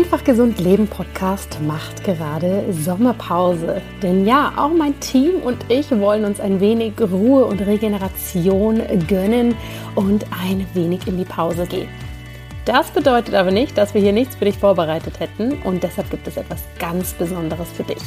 Einfach gesund leben Podcast macht gerade Sommerpause. Denn ja, auch mein Team und ich wollen uns ein wenig Ruhe und Regeneration gönnen und ein wenig in die Pause gehen. Das bedeutet aber nicht, dass wir hier nichts für dich vorbereitet hätten und deshalb gibt es etwas ganz Besonderes für dich.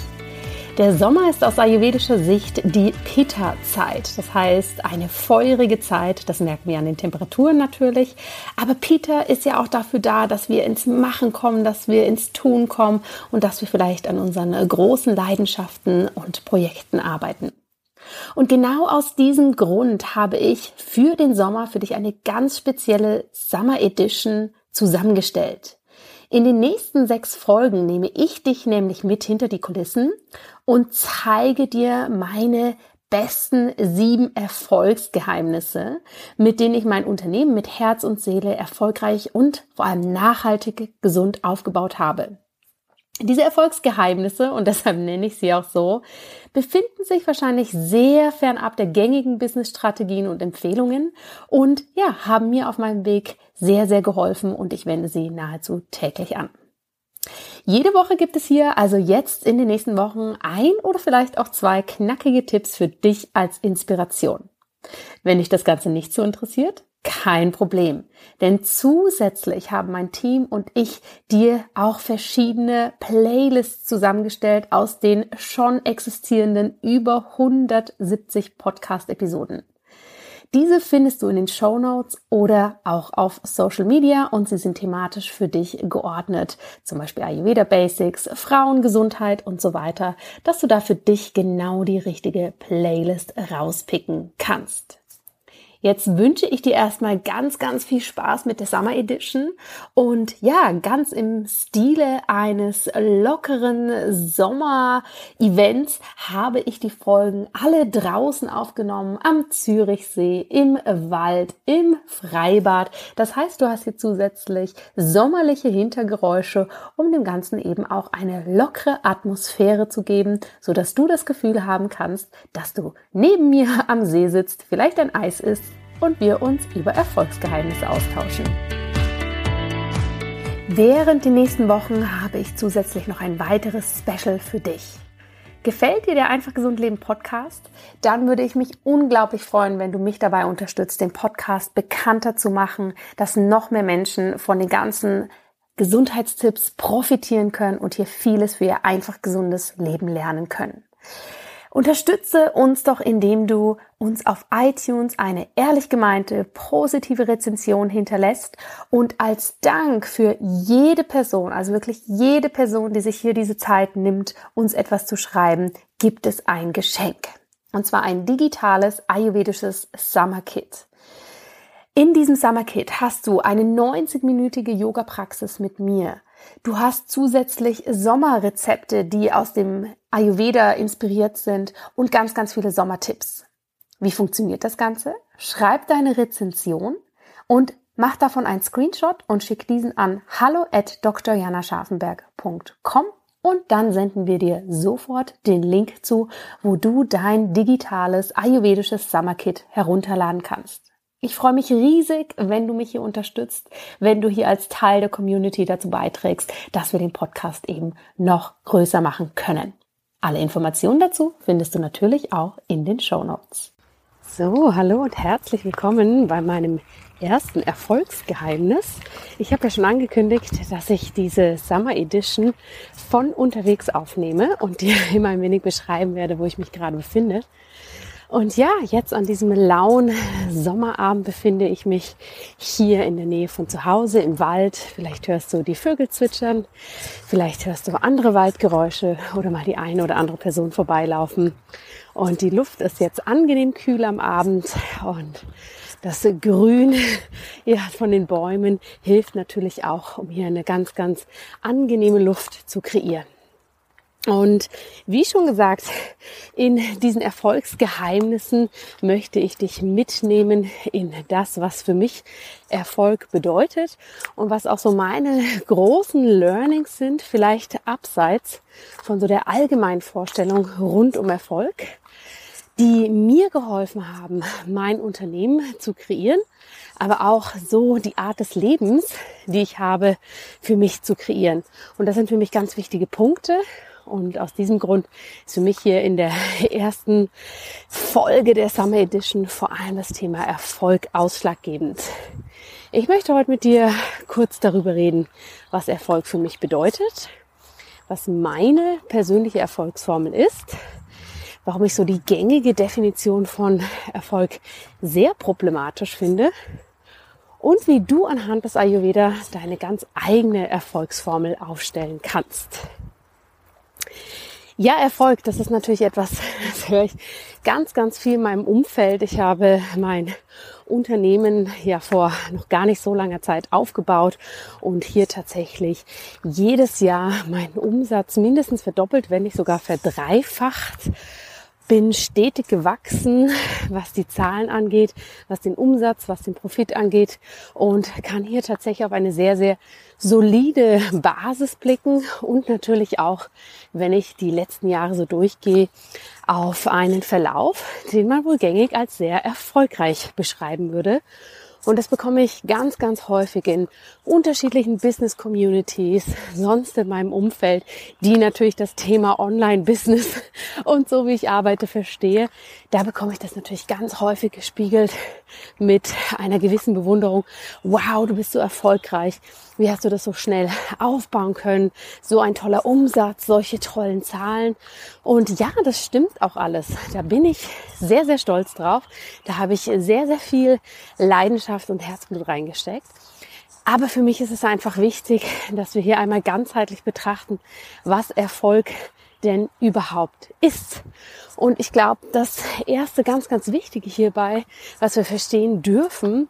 Der Sommer ist aus ayurvedischer Sicht die Pitta-Zeit. Das heißt, eine feurige Zeit. Das merken wir an den Temperaturen natürlich. Aber Pitta ist ja auch dafür da, dass wir ins Machen kommen, dass wir ins Tun kommen und dass wir vielleicht an unseren großen Leidenschaften und Projekten arbeiten. Und genau aus diesem Grund habe ich für den Sommer für dich eine ganz spezielle Summer Edition zusammengestellt. In den nächsten sechs Folgen nehme ich dich nämlich mit hinter die Kulissen und zeige dir meine besten sieben Erfolgsgeheimnisse, mit denen ich mein Unternehmen mit Herz und Seele erfolgreich und vor allem nachhaltig gesund aufgebaut habe. Diese Erfolgsgeheimnisse, und deshalb nenne ich sie auch so, befinden sich wahrscheinlich sehr fernab der gängigen Business-Strategien und Empfehlungen und ja, haben mir auf meinem Weg sehr, sehr geholfen und ich wende sie nahezu täglich an. Jede Woche gibt es hier also jetzt in den nächsten Wochen ein oder vielleicht auch zwei knackige Tipps für dich als Inspiration. Wenn dich das Ganze nicht so interessiert, kein Problem. Denn zusätzlich haben mein Team und ich dir auch verschiedene Playlists zusammengestellt aus den schon existierenden über 170 Podcast-Episoden. Diese findest du in den Show Notes oder auch auf Social Media und sie sind thematisch für dich geordnet. Zum Beispiel Ayurveda Basics, Frauengesundheit und so weiter, dass du da für dich genau die richtige Playlist rauspicken kannst. Jetzt wünsche ich dir erstmal ganz, ganz viel Spaß mit der Summer Edition und ja, ganz im Stile eines lockeren Sommer-Events habe ich die Folgen alle draußen aufgenommen, am Zürichsee, im Wald, im Freibad. Das heißt, du hast hier zusätzlich sommerliche Hintergeräusche, um dem Ganzen eben auch eine lockere Atmosphäre zu geben, so dass du das Gefühl haben kannst, dass du neben mir am See sitzt, vielleicht ein Eis isst und wir uns über Erfolgsgeheimnisse austauschen. Während den nächsten Wochen habe ich zusätzlich noch ein weiteres Special für dich. Gefällt dir der Einfach Gesund Leben Podcast? Dann würde ich mich unglaublich freuen, wenn du mich dabei unterstützt, den Podcast bekannter zu machen, dass noch mehr Menschen von den ganzen Gesundheitstipps profitieren können und hier vieles für ihr einfach gesundes Leben lernen können. Unterstütze uns doch, indem du uns auf iTunes eine ehrlich gemeinte, positive Rezension hinterlässt und als Dank für jede Person, also wirklich jede Person, die sich hier diese Zeit nimmt, uns etwas zu schreiben, gibt es ein Geschenk. Und zwar ein digitales ayurvedisches Summer Kit. In diesem Summer Kit hast du eine 90-minütige Yoga-Praxis mit mir. Du hast zusätzlich Sommerrezepte, die aus dem Ayurveda inspiriert sind und ganz, ganz viele Sommertipps. Wie funktioniert das Ganze? Schreib deine Rezension und mach davon einen Screenshot und schick diesen an hallo at drjanascharfenberg.com und dann senden wir dir sofort den Link zu, wo du dein digitales ayurvedisches Summerkit herunterladen kannst. Ich freue mich riesig, wenn du mich hier unterstützt, wenn du hier als Teil der Community dazu beiträgst, dass wir den Podcast eben noch größer machen können. Alle Informationen dazu findest du natürlich auch in den Show Notes. So, hallo und herzlich willkommen bei meinem ersten Erfolgsgeheimnis. Ich habe ja schon angekündigt, dass ich diese Summer Edition von unterwegs aufnehme und dir immer ein wenig beschreiben werde, wo ich mich gerade befinde. Und ja, jetzt an diesem lauen Sommerabend befinde ich mich hier in der Nähe von zu Hause im Wald. Vielleicht hörst du die Vögel zwitschern, vielleicht hörst du andere Waldgeräusche oder mal die eine oder andere Person vorbeilaufen. Und die Luft ist jetzt angenehm kühl am Abend und das Grün ja, von den Bäumen hilft natürlich auch, um hier eine ganz, ganz angenehme Luft zu kreieren. Und wie schon gesagt, in diesen Erfolgsgeheimnissen möchte ich dich mitnehmen in das, was für mich Erfolg bedeutet und was auch so meine großen Learnings sind, vielleicht abseits von so der allgemeinen Vorstellung rund um Erfolg, die mir geholfen haben, mein Unternehmen zu kreieren, aber auch so die Art des Lebens, die ich habe, für mich zu kreieren. Und das sind für mich ganz wichtige Punkte. Und aus diesem Grund ist für mich hier in der ersten Folge der Summer Edition vor allem das Thema Erfolg ausschlaggebend. Ich möchte heute mit dir kurz darüber reden, was Erfolg für mich bedeutet, was meine persönliche Erfolgsformel ist, warum ich so die gängige Definition von Erfolg sehr problematisch finde und wie du anhand des Ayurveda deine ganz eigene Erfolgsformel aufstellen kannst. Ja, Erfolg, das ist natürlich etwas, das höre ich ganz, ganz viel in meinem Umfeld. Ich habe mein Unternehmen ja vor noch gar nicht so langer Zeit aufgebaut und hier tatsächlich jedes Jahr meinen Umsatz mindestens verdoppelt, wenn nicht sogar verdreifacht bin stetig gewachsen, was die Zahlen angeht, was den Umsatz, was den Profit angeht und kann hier tatsächlich auf eine sehr, sehr solide Basis blicken und natürlich auch, wenn ich die letzten Jahre so durchgehe, auf einen Verlauf, den man wohl gängig als sehr erfolgreich beschreiben würde. Und das bekomme ich ganz, ganz häufig in unterschiedlichen Business Communities, sonst in meinem Umfeld, die natürlich das Thema Online-Business und so wie ich arbeite verstehe. Da bekomme ich das natürlich ganz häufig gespiegelt mit einer gewissen Bewunderung. Wow, du bist so erfolgreich. Wie hast du das so schnell aufbauen können? So ein toller Umsatz, solche tollen Zahlen. Und ja, das stimmt auch alles. Da bin ich sehr, sehr stolz drauf. Da habe ich sehr, sehr viel Leidenschaft und Herzblut reingesteckt. Aber für mich ist es einfach wichtig, dass wir hier einmal ganzheitlich betrachten, was Erfolg denn überhaupt ist. Und ich glaube, das erste ganz, ganz Wichtige hierbei, was wir verstehen dürfen,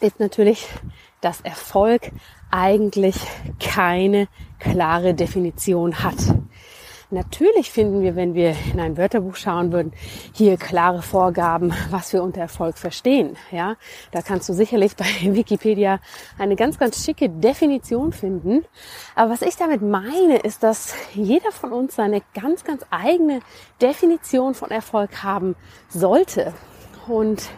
ist natürlich, dass Erfolg eigentlich keine klare Definition hat. Natürlich finden wir, wenn wir in ein Wörterbuch schauen würden, hier klare Vorgaben, was wir unter Erfolg verstehen. Ja, da kannst du sicherlich bei Wikipedia eine ganz, ganz schicke Definition finden. Aber was ich damit meine, ist, dass jeder von uns seine ganz, ganz eigene Definition von Erfolg haben sollte. Und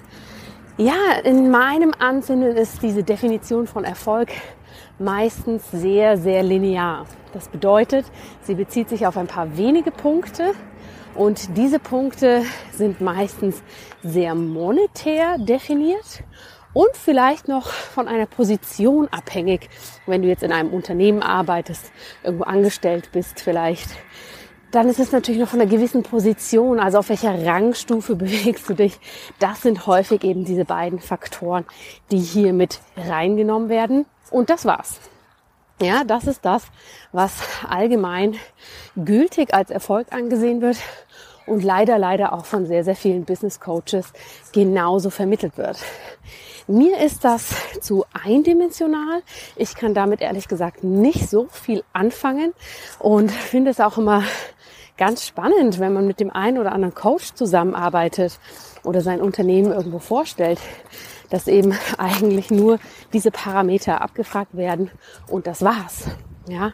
ja, in meinem Ansinnen ist diese Definition von Erfolg meistens sehr, sehr linear. Das bedeutet, sie bezieht sich auf ein paar wenige Punkte und diese Punkte sind meistens sehr monetär definiert und vielleicht noch von einer Position abhängig. Wenn du jetzt in einem Unternehmen arbeitest, irgendwo angestellt bist vielleicht, dann ist es natürlich noch von einer gewissen Position, also auf welcher Rangstufe bewegst du dich. Das sind häufig eben diese beiden Faktoren, die hier mit reingenommen werden. Und das war's. Ja, das ist das, was allgemein gültig als Erfolg angesehen wird und leider, leider auch von sehr, sehr vielen Business Coaches genauso vermittelt wird. Mir ist das zu eindimensional. Ich kann damit ehrlich gesagt nicht so viel anfangen und finde es auch immer ganz spannend, wenn man mit dem einen oder anderen Coach zusammenarbeitet oder sein Unternehmen irgendwo vorstellt, dass eben eigentlich nur diese Parameter abgefragt werden und das war's. Ja,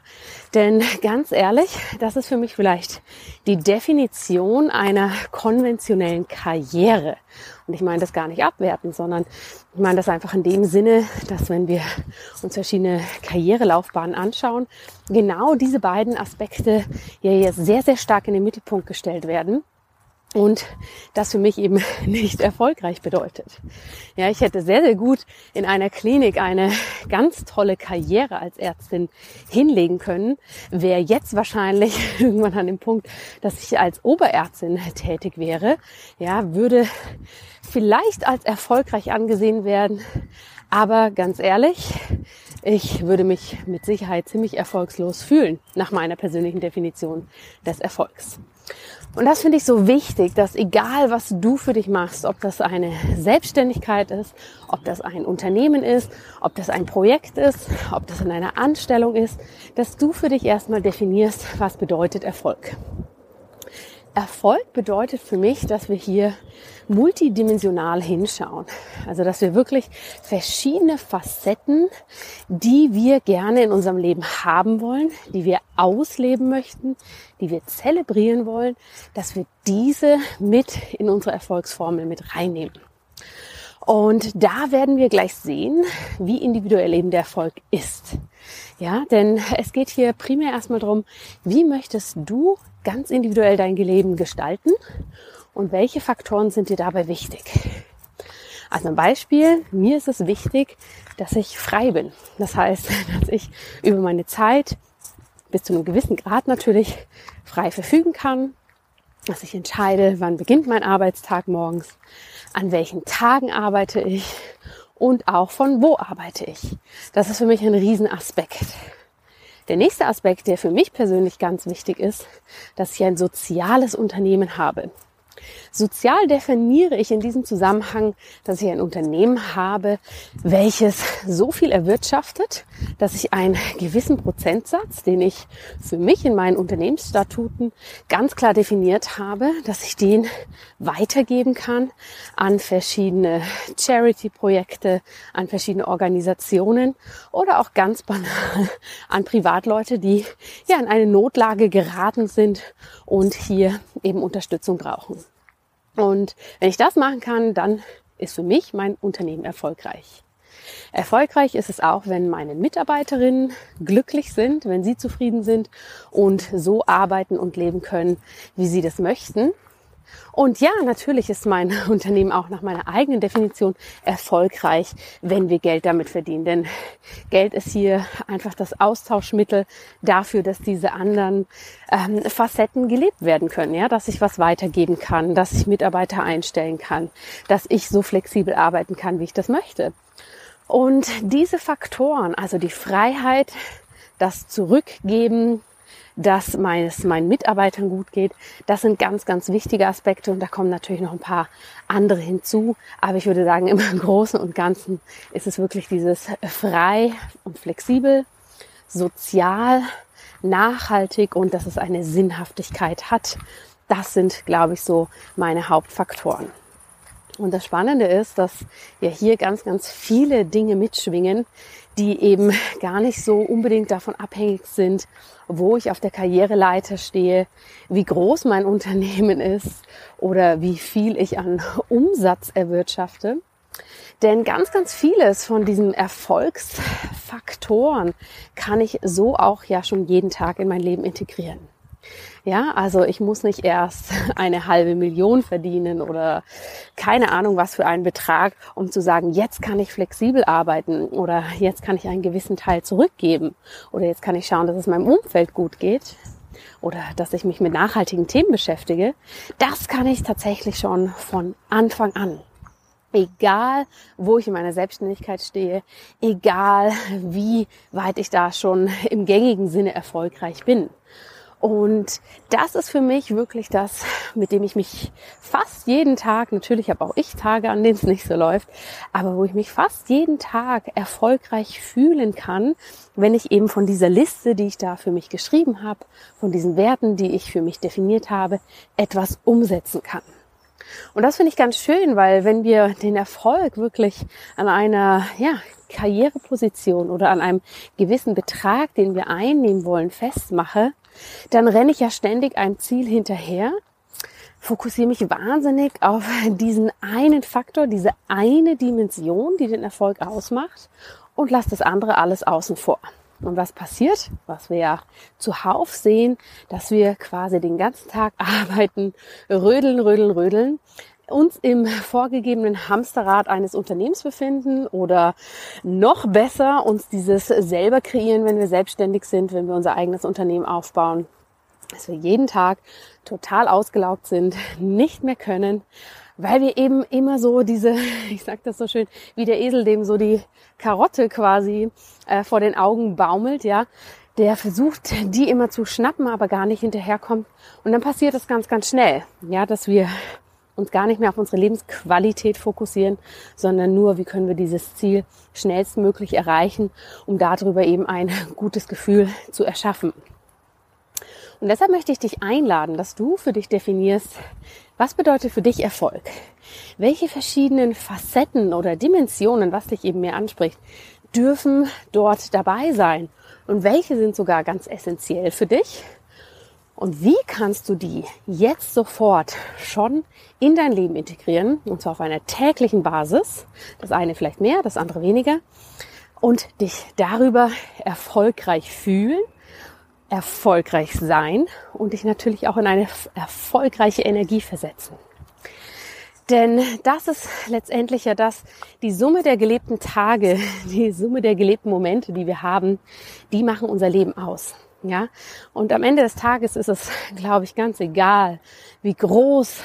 denn ganz ehrlich, das ist für mich vielleicht die Definition einer konventionellen Karriere. Und ich meine das gar nicht abwerten, sondern ich meine das einfach in dem Sinne, dass wenn wir uns verschiedene Karrierelaufbahnen anschauen, genau diese beiden Aspekte ja jetzt sehr, sehr stark in den Mittelpunkt gestellt werden und das für mich eben nicht erfolgreich bedeutet. Ja, ich hätte sehr, sehr gut in einer Klinik eine ganz tolle Karriere als Ärztin hinlegen können, wäre jetzt wahrscheinlich irgendwann an dem Punkt, dass ich als Oberärztin tätig wäre, ja, würde vielleicht als erfolgreich angesehen werden, aber ganz ehrlich, ich würde mich mit Sicherheit ziemlich erfolgslos fühlen, nach meiner persönlichen Definition des Erfolgs. Und das finde ich so wichtig, dass egal was du für dich machst, ob das eine Selbstständigkeit ist, ob das ein Unternehmen ist, ob das ein Projekt ist, ob das in einer Anstellung ist, dass du für dich erstmal definierst, was bedeutet Erfolg. Erfolg bedeutet für mich, dass wir hier multidimensional hinschauen. Also, dass wir wirklich verschiedene Facetten, die wir gerne in unserem Leben haben wollen, die wir ausleben möchten, die wir zelebrieren wollen, dass wir diese mit in unsere Erfolgsformel mit reinnehmen. Und da werden wir gleich sehen, wie individuell eben der Erfolg ist. Ja, denn es geht hier primär erstmal darum, wie möchtest du ganz individuell dein Leben gestalten und welche Faktoren sind dir dabei wichtig? Also ein Beispiel, mir ist es wichtig, dass ich frei bin. Das heißt, dass ich über meine Zeit bis zu einem gewissen Grad natürlich frei verfügen kann, dass ich entscheide, wann beginnt mein Arbeitstag morgens, an welchen Tagen arbeite ich und auch von wo arbeite ich. Das ist für mich ein Riesenaspekt. Der nächste Aspekt, der für mich persönlich ganz wichtig ist, dass ich ein soziales Unternehmen habe. Sozial definiere ich in diesem Zusammenhang, dass ich ein Unternehmen habe, welches so viel erwirtschaftet, dass ich einen gewissen Prozentsatz, den ich für mich in meinen Unternehmensstatuten ganz klar definiert habe, dass ich den weitergeben kann an verschiedene Charity-Projekte, an verschiedene Organisationen oder auch ganz banal an Privatleute, die ja in eine Notlage geraten sind und hier eben Unterstützung brauchen. Und wenn ich das machen kann, dann ist für mich mein Unternehmen erfolgreich. Erfolgreich ist es auch, wenn meine Mitarbeiterinnen glücklich sind, wenn sie zufrieden sind und so arbeiten und leben können, wie sie das möchten. Und ja, natürlich ist mein Unternehmen auch nach meiner eigenen Definition erfolgreich, wenn wir Geld damit verdienen. Denn Geld ist hier einfach das Austauschmittel dafür, dass diese anderen ähm, Facetten gelebt werden können. Ja, dass ich was weitergeben kann, dass ich Mitarbeiter einstellen kann, dass ich so flexibel arbeiten kann, wie ich das möchte. Und diese Faktoren, also die Freiheit, das Zurückgeben, dass meines, meinen Mitarbeitern gut geht. Das sind ganz, ganz wichtige Aspekte und da kommen natürlich noch ein paar andere hinzu. Aber ich würde sagen, im Großen und Ganzen ist es wirklich dieses frei und flexibel, sozial, nachhaltig und dass es eine Sinnhaftigkeit hat. Das sind, glaube ich, so meine Hauptfaktoren. Und das Spannende ist, dass ja hier ganz, ganz viele Dinge mitschwingen, die eben gar nicht so unbedingt davon abhängig sind, wo ich auf der Karriereleiter stehe, wie groß mein Unternehmen ist oder wie viel ich an Umsatz erwirtschafte. Denn ganz, ganz vieles von diesen Erfolgsfaktoren kann ich so auch ja schon jeden Tag in mein Leben integrieren. Ja, also ich muss nicht erst eine halbe Million verdienen oder keine Ahnung was für einen Betrag, um zu sagen, jetzt kann ich flexibel arbeiten oder jetzt kann ich einen gewissen Teil zurückgeben oder jetzt kann ich schauen, dass es meinem Umfeld gut geht oder dass ich mich mit nachhaltigen Themen beschäftige. Das kann ich tatsächlich schon von Anfang an. Egal, wo ich in meiner Selbstständigkeit stehe, egal, wie weit ich da schon im gängigen Sinne erfolgreich bin. Und das ist für mich wirklich das, mit dem ich mich fast jeden Tag, natürlich habe auch ich Tage, an denen es nicht so läuft, aber wo ich mich fast jeden Tag erfolgreich fühlen kann, wenn ich eben von dieser Liste, die ich da für mich geschrieben habe, von diesen Werten, die ich für mich definiert habe, etwas umsetzen kann. Und das finde ich ganz schön, weil wenn wir den Erfolg wirklich an einer ja, Karriereposition oder an einem gewissen Betrag, den wir einnehmen wollen, festmache, dann renne ich ja ständig einem Ziel hinterher, fokussiere mich wahnsinnig auf diesen einen Faktor, diese eine Dimension, die den Erfolg ausmacht und lasse das andere alles außen vor. Und was passiert, was wir ja zuhauf sehen, dass wir quasi den ganzen Tag arbeiten, rödeln, rödeln, rödeln, uns im vorgegebenen Hamsterrad eines Unternehmens befinden oder noch besser uns dieses selber kreieren, wenn wir selbstständig sind, wenn wir unser eigenes Unternehmen aufbauen, dass wir jeden Tag total ausgelaugt sind, nicht mehr können, weil wir eben immer so diese, ich sag das so schön, wie der Esel, dem so die Karotte quasi äh, vor den Augen baumelt, ja, der versucht, die immer zu schnappen, aber gar nicht hinterherkommt. Und dann passiert es ganz, ganz schnell, ja, dass wir uns gar nicht mehr auf unsere Lebensqualität fokussieren, sondern nur, wie können wir dieses Ziel schnellstmöglich erreichen, um darüber eben ein gutes Gefühl zu erschaffen. Und deshalb möchte ich dich einladen, dass du für dich definierst, was bedeutet für dich Erfolg? Welche verschiedenen Facetten oder Dimensionen, was dich eben mehr anspricht, dürfen dort dabei sein? Und welche sind sogar ganz essentiell für dich? Und wie kannst du die jetzt sofort schon in dein Leben integrieren? Und zwar auf einer täglichen Basis. Das eine vielleicht mehr, das andere weniger. Und dich darüber erfolgreich fühlen, erfolgreich sein und dich natürlich auch in eine erfolgreiche Energie versetzen. Denn das ist letztendlich ja das, die Summe der gelebten Tage, die Summe der gelebten Momente, die wir haben, die machen unser Leben aus. Ja, und am Ende des Tages ist es, glaube ich, ganz egal, wie groß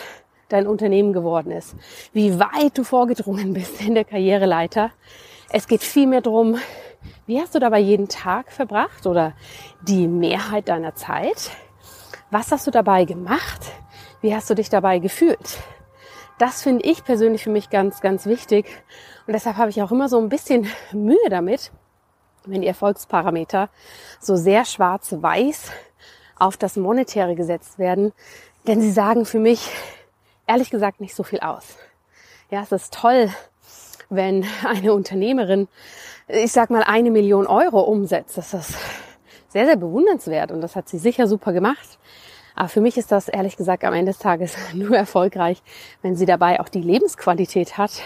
dein Unternehmen geworden ist, wie weit du vorgedrungen bist in der Karriereleiter. Es geht vielmehr darum, wie hast du dabei jeden Tag verbracht oder die Mehrheit deiner Zeit? Was hast du dabei gemacht? Wie hast du dich dabei gefühlt? Das finde ich persönlich für mich ganz, ganz wichtig. Und deshalb habe ich auch immer so ein bisschen Mühe damit, wenn die Erfolgsparameter so sehr schwarz-weiß auf das Monetäre gesetzt werden. Denn sie sagen für mich ehrlich gesagt nicht so viel aus. Ja, es ist toll, wenn eine Unternehmerin, ich sag mal, eine Million Euro umsetzt. Das ist sehr, sehr bewundernswert und das hat sie sicher super gemacht. Aber für mich ist das ehrlich gesagt am Ende des Tages nur erfolgreich, wenn sie dabei auch die Lebensqualität hat,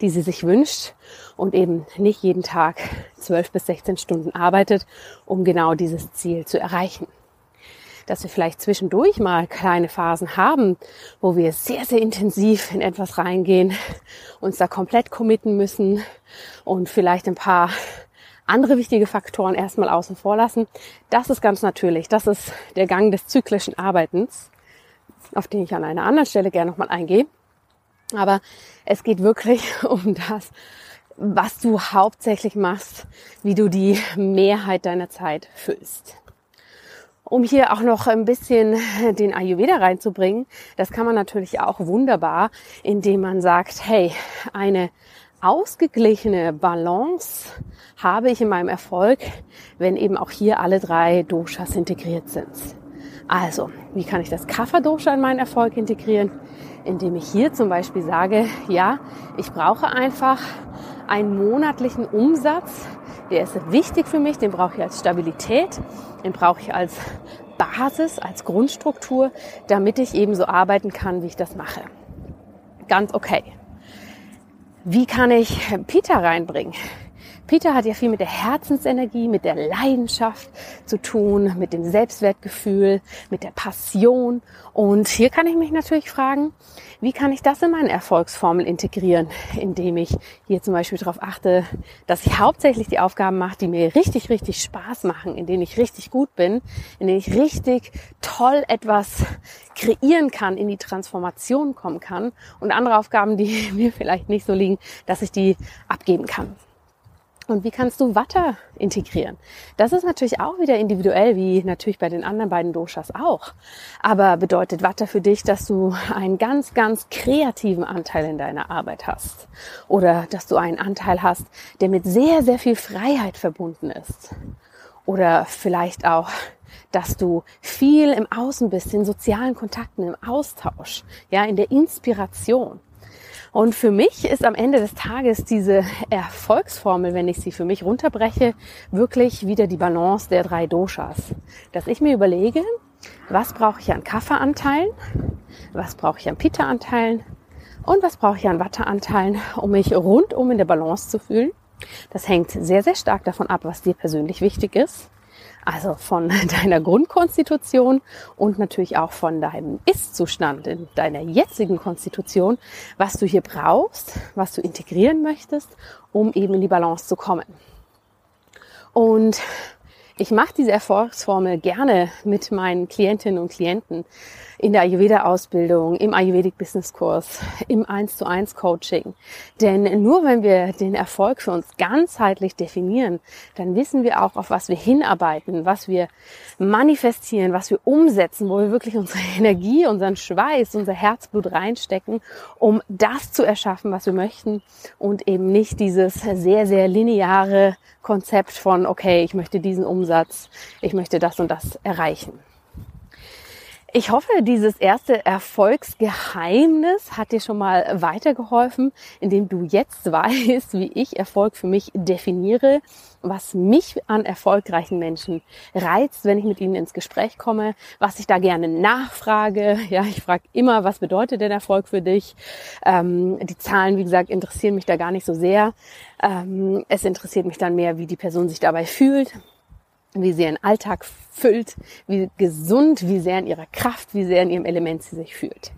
die sie sich wünscht und eben nicht jeden Tag zwölf bis 16 Stunden arbeitet, um genau dieses Ziel zu erreichen. Dass wir vielleicht zwischendurch mal kleine Phasen haben, wo wir sehr, sehr intensiv in etwas reingehen, uns da komplett committen müssen und vielleicht ein paar andere wichtige Faktoren erstmal außen vor lassen. Das ist ganz natürlich. Das ist der Gang des zyklischen Arbeitens, auf den ich an einer anderen Stelle gerne nochmal eingehe. Aber es geht wirklich um das, was du hauptsächlich machst, wie du die Mehrheit deiner Zeit füllst. Um hier auch noch ein bisschen den Ayurveda reinzubringen, das kann man natürlich auch wunderbar, indem man sagt, hey, eine ausgeglichene Balance habe ich in meinem Erfolg, wenn eben auch hier alle drei Doshas integriert sind. Also, wie kann ich das Kapha-Dosha in meinen Erfolg integrieren? Indem ich hier zum Beispiel sage, ja, ich brauche einfach einen monatlichen Umsatz, der ist wichtig für mich, den brauche ich als Stabilität, den brauche ich als Basis, als Grundstruktur, damit ich eben so arbeiten kann, wie ich das mache. Ganz okay. Wie kann ich Peter reinbringen? Peter hat ja viel mit der Herzensenergie, mit der Leidenschaft zu tun, mit dem Selbstwertgefühl, mit der Passion. Und hier kann ich mich natürlich fragen, wie kann ich das in meine Erfolgsformel integrieren, indem ich hier zum Beispiel darauf achte, dass ich hauptsächlich die Aufgaben mache, die mir richtig, richtig Spaß machen, in denen ich richtig gut bin, in denen ich richtig toll etwas kreieren kann, in die Transformation kommen kann und andere Aufgaben, die mir vielleicht nicht so liegen, dass ich die abgeben kann. Und wie kannst du Watte integrieren? Das ist natürlich auch wieder individuell, wie natürlich bei den anderen beiden Doshas auch. Aber bedeutet Watte für dich, dass du einen ganz, ganz kreativen Anteil in deiner Arbeit hast? Oder dass du einen Anteil hast, der mit sehr, sehr viel Freiheit verbunden ist? Oder vielleicht auch, dass du viel im Außen bist, in sozialen Kontakten, im Austausch, ja, in der Inspiration. Und für mich ist am Ende des Tages diese Erfolgsformel, wenn ich sie für mich runterbreche, wirklich wieder die Balance der drei Doshas. Dass ich mir überlege, was brauche ich an Kaffeeanteilen, was brauche ich an Pitta-Anteilen und was brauche ich an Watte-Anteilen, um mich rundum in der Balance zu fühlen. Das hängt sehr, sehr stark davon ab, was dir persönlich wichtig ist also von deiner Grundkonstitution und natürlich auch von deinem Ist-Zustand in deiner jetzigen Konstitution, was du hier brauchst, was du integrieren möchtest, um eben in die Balance zu kommen. Und ich mache diese Erfolgsformel gerne mit meinen Klientinnen und Klienten in der Ayurveda-Ausbildung, im Ayurvedic Business Kurs, im 1 zu 1 Coaching. Denn nur wenn wir den Erfolg für uns ganzheitlich definieren, dann wissen wir auch, auf was wir hinarbeiten, was wir manifestieren, was wir umsetzen, wo wir wirklich unsere Energie, unseren Schweiß, unser Herzblut reinstecken, um das zu erschaffen, was wir möchten und eben nicht dieses sehr, sehr lineare Konzept von, okay, ich möchte diesen Umsatz, ich möchte das und das erreichen. Ich hoffe, dieses erste Erfolgsgeheimnis hat dir schon mal weitergeholfen, indem du jetzt weißt, wie ich Erfolg für mich definiere, was mich an erfolgreichen Menschen reizt, wenn ich mit ihnen ins Gespräch komme, was ich da gerne nachfrage. Ja, ich frage immer, was bedeutet denn Erfolg für dich? Ähm, die Zahlen, wie gesagt, interessieren mich da gar nicht so sehr. Ähm, es interessiert mich dann mehr, wie die Person sich dabei fühlt wie sie ihren Alltag füllt, wie gesund, wie sehr in ihrer Kraft, wie sehr in ihrem Element sie sich fühlt.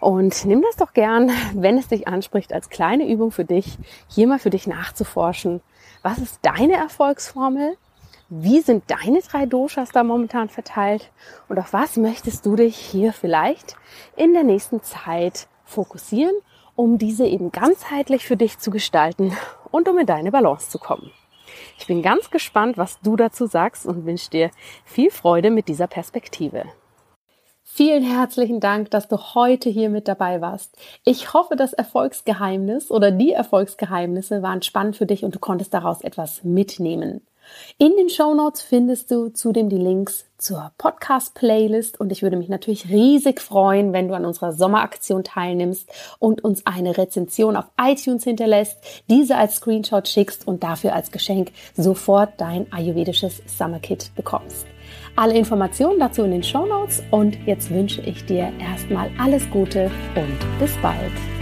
Und nimm das doch gern, wenn es dich anspricht, als kleine Übung für dich, hier mal für dich nachzuforschen. Was ist deine Erfolgsformel? Wie sind deine drei Doshas da momentan verteilt? Und auf was möchtest du dich hier vielleicht in der nächsten Zeit fokussieren, um diese eben ganzheitlich für dich zu gestalten und um in deine Balance zu kommen? Ich bin ganz gespannt, was du dazu sagst und wünsche dir viel Freude mit dieser Perspektive. Vielen herzlichen Dank, dass du heute hier mit dabei warst. Ich hoffe, das Erfolgsgeheimnis oder die Erfolgsgeheimnisse waren spannend für dich und du konntest daraus etwas mitnehmen. In den Show Notes findest du zudem die Links zur Podcast-Playlist und ich würde mich natürlich riesig freuen, wenn du an unserer Sommeraktion teilnimmst und uns eine Rezension auf iTunes hinterlässt, diese als Screenshot schickst und dafür als Geschenk sofort dein ayurvedisches Summer Kit bekommst. Alle Informationen dazu in den Show Notes und jetzt wünsche ich dir erstmal alles Gute und bis bald.